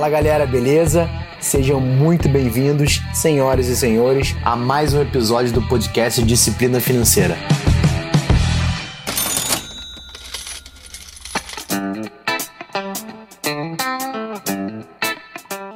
Fala galera, beleza? Sejam muito bem-vindos, senhoras e senhores, a mais um episódio do podcast Disciplina Financeira.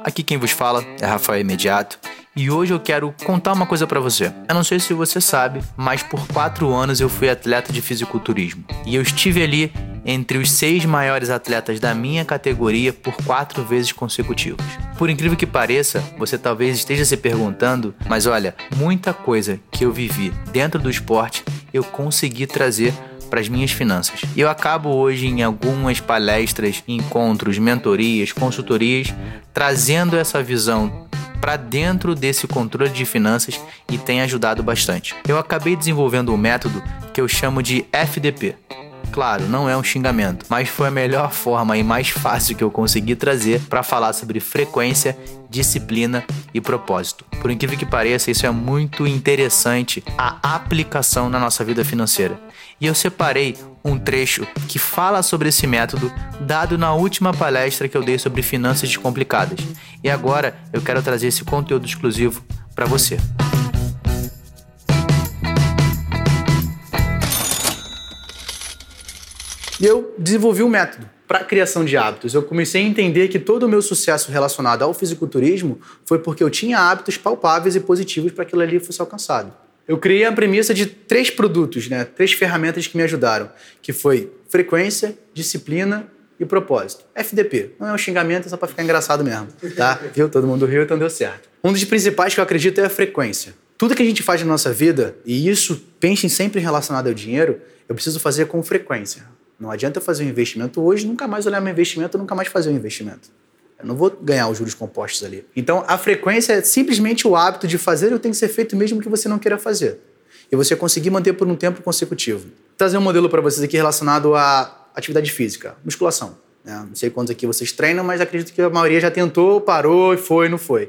Aqui quem vos fala é Rafael Imediato e hoje eu quero contar uma coisa para você. Eu não sei se você sabe, mas por quatro anos eu fui atleta de fisiculturismo e eu estive ali entre os seis maiores atletas da minha categoria por quatro vezes consecutivas. Por incrível que pareça, você talvez esteja se perguntando, mas olha, muita coisa que eu vivi dentro do esporte eu consegui trazer para as minhas finanças. E eu acabo hoje em algumas palestras, encontros, mentorias, consultorias, trazendo essa visão para dentro desse controle de finanças e tem ajudado bastante. Eu acabei desenvolvendo um método que eu chamo de FDP. Claro, não é um xingamento, mas foi a melhor forma e mais fácil que eu consegui trazer para falar sobre frequência, disciplina e propósito. Por incrível que pareça, isso é muito interessante a aplicação na nossa vida financeira. E eu separei um trecho que fala sobre esse método dado na última palestra que eu dei sobre finanças descomplicadas. E agora eu quero trazer esse conteúdo exclusivo para você. E eu desenvolvi um método para a criação de hábitos. Eu comecei a entender que todo o meu sucesso relacionado ao fisiculturismo foi porque eu tinha hábitos palpáveis e positivos para que aquilo ali fosse alcançado. Eu criei a premissa de três produtos, né? três ferramentas que me ajudaram, que foi frequência, disciplina e propósito. FDP. Não é um xingamento, é só para ficar engraçado mesmo. Tá? Viu? Todo mundo riu, então deu certo. Um dos principais que eu acredito é a frequência. Tudo que a gente faz na nossa vida, e isso pensem sempre relacionado ao dinheiro, eu preciso fazer com frequência. Não adianta eu fazer um investimento hoje, nunca mais olhar meu investimento, nunca mais fazer um investimento. Eu não vou ganhar os juros compostos ali. Então, a frequência é simplesmente o hábito de fazer e tem que ser feito mesmo que você não queira fazer. E você conseguir manter por um tempo consecutivo. Vou trazer um modelo para vocês aqui relacionado à atividade física, musculação. Né? Não sei quantos aqui vocês treinam, mas acredito que a maioria já tentou, parou e foi, não foi.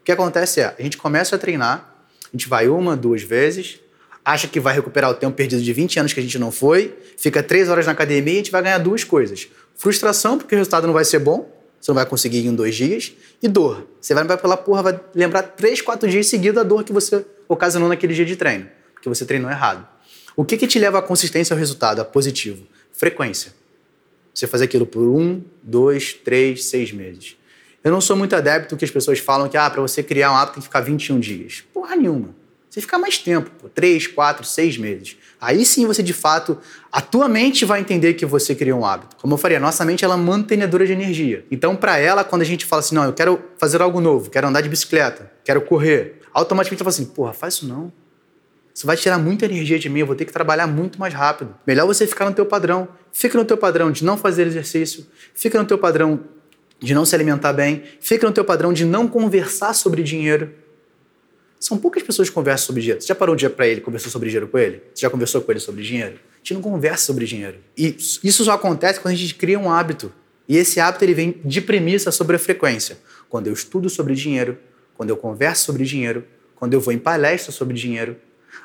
O que acontece é, a gente começa a treinar, a gente vai uma, duas vezes, acha que vai recuperar o tempo perdido de 20 anos que a gente não foi, fica três horas na academia e a gente vai ganhar duas coisas. Frustração, porque o resultado não vai ser bom, você não vai conseguir em dois dias, e dor. Você vai pela porra, vai lembrar três, quatro dias seguidos a dor que você ocasionou naquele dia de treino, porque você treinou errado. O que, que te leva à consistência ao resultado, a positivo? Frequência. Você fazer aquilo por um, dois, três, seis meses. Eu não sou muito adepto que as pessoas falam que ah, para você criar um hábito tem que ficar 21 dias. Porra nenhuma. Você ficar mais tempo, pô, três, quatro, seis meses. Aí sim você, de fato, a tua mente vai entender que você criou um hábito. Como eu falei, a nossa mente ela é mantenedora de energia. Então, para ela, quando a gente fala assim, não, eu quero fazer algo novo, quero andar de bicicleta, quero correr, automaticamente ela fala assim, porra, faz isso não. Isso vai tirar muita energia de mim, eu vou ter que trabalhar muito mais rápido. Melhor você ficar no teu padrão. Fica no teu padrão de não fazer exercício, fica no teu padrão de não se alimentar bem, fica no teu padrão de não conversar sobre dinheiro. São poucas pessoas que conversam sobre dinheiro. Você já parou um dia para ele, conversou sobre dinheiro com ele? Você já conversou com ele sobre dinheiro? A gente não conversa sobre dinheiro. E isso só acontece quando a gente cria um hábito. E esse hábito ele vem de premissa sobre a frequência. Quando eu estudo sobre dinheiro, quando eu converso sobre dinheiro, quando eu vou em palestra sobre dinheiro,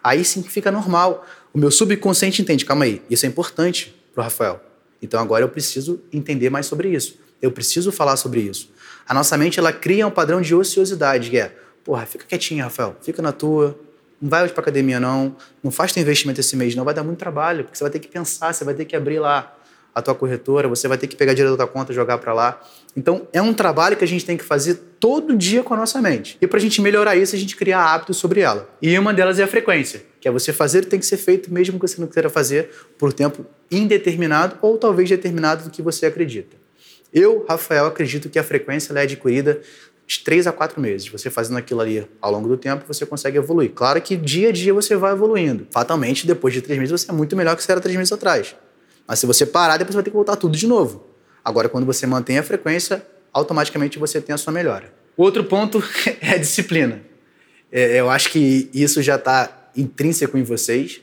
aí sim fica normal. O meu subconsciente entende, calma aí, isso é importante para o Rafael. Então agora eu preciso entender mais sobre isso. Eu preciso falar sobre isso. A nossa mente ela cria um padrão de ociosidade, que é Porra, fica quietinho, Rafael. Fica na tua. Não vai hoje pra academia, não. Não faz teu investimento esse mês, não. Vai dar muito trabalho, porque você vai ter que pensar, você vai ter que abrir lá a tua corretora, você vai ter que pegar dinheiro da tua conta e jogar para lá. Então, é um trabalho que a gente tem que fazer todo dia com a nossa mente. E para a gente melhorar isso, a gente cria hábitos sobre ela. E uma delas é a frequência, que é você fazer tem que ser feito mesmo que você não queira fazer por tempo indeterminado ou talvez determinado do que você acredita. Eu, Rafael, acredito que a frequência é adquirida de três a quatro meses. Você fazendo aquilo ali ao longo do tempo, você consegue evoluir. Claro que dia a dia você vai evoluindo. Fatalmente, depois de três meses, você é muito melhor que você era três meses atrás. Mas se você parar, depois você vai ter que voltar tudo de novo. Agora, quando você mantém a frequência, automaticamente você tem a sua melhora. O outro ponto é a disciplina. É, eu acho que isso já está intrínseco em vocês,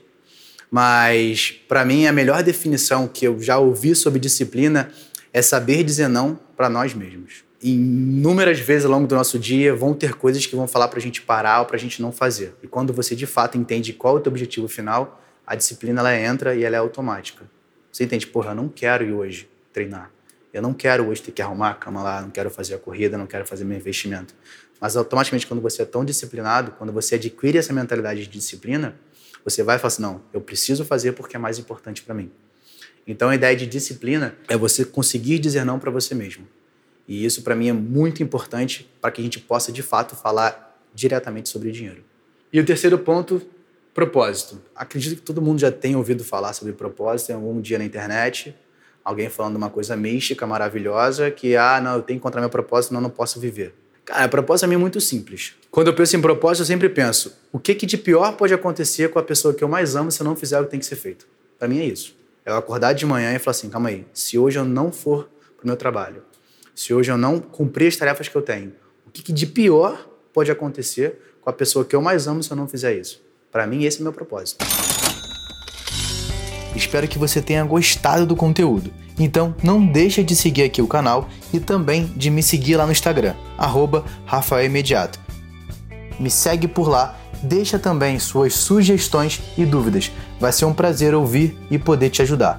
mas para mim a melhor definição que eu já ouvi sobre disciplina é saber dizer não para nós mesmos inúmeras vezes ao longo do nosso dia vão ter coisas que vão falar para a gente parar ou para a gente não fazer. E quando você de fato entende qual é o teu objetivo final, a disciplina ela entra e ela é automática. Você entende, porra, eu não quero ir hoje treinar. Eu não quero hoje ter que arrumar a cama lá, não quero fazer a corrida, não quero fazer meu investimento. Mas automaticamente, quando você é tão disciplinado, quando você adquire essa mentalidade de disciplina, você vai falar assim: não, eu preciso fazer porque é mais importante para mim. Então a ideia de disciplina é você conseguir dizer não para você mesmo. E isso para mim é muito importante para que a gente possa de fato falar diretamente sobre dinheiro. E o terceiro ponto, propósito. Acredito que todo mundo já tenha ouvido falar sobre propósito em algum dia na internet. Alguém falando uma coisa mística, maravilhosa, que, ah, não, eu tenho que encontrar meu propósito, senão eu não posso viver. Cara, a proposta mim é muito simples. Quando eu penso em propósito, eu sempre penso: o que, que de pior pode acontecer com a pessoa que eu mais amo se eu não fizer o que tem que ser feito? Para mim é isso. É eu acordar de manhã e falar assim: calma aí, se hoje eu não for para o meu trabalho, se hoje eu não cumprir as tarefas que eu tenho, o que, que de pior pode acontecer com a pessoa que eu mais amo se eu não fizer isso? Para mim, esse é o meu propósito. Espero que você tenha gostado do conteúdo. Então não deixa de seguir aqui o canal e também de me seguir lá no Instagram, arroba. Me segue por lá, deixa também suas sugestões e dúvidas. Vai ser um prazer ouvir e poder te ajudar.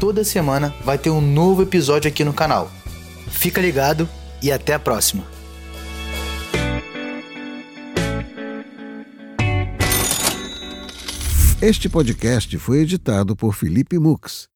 Toda semana vai ter um novo episódio aqui no canal. Fica ligado e até a próxima! Este podcast foi editado por Felipe Mux.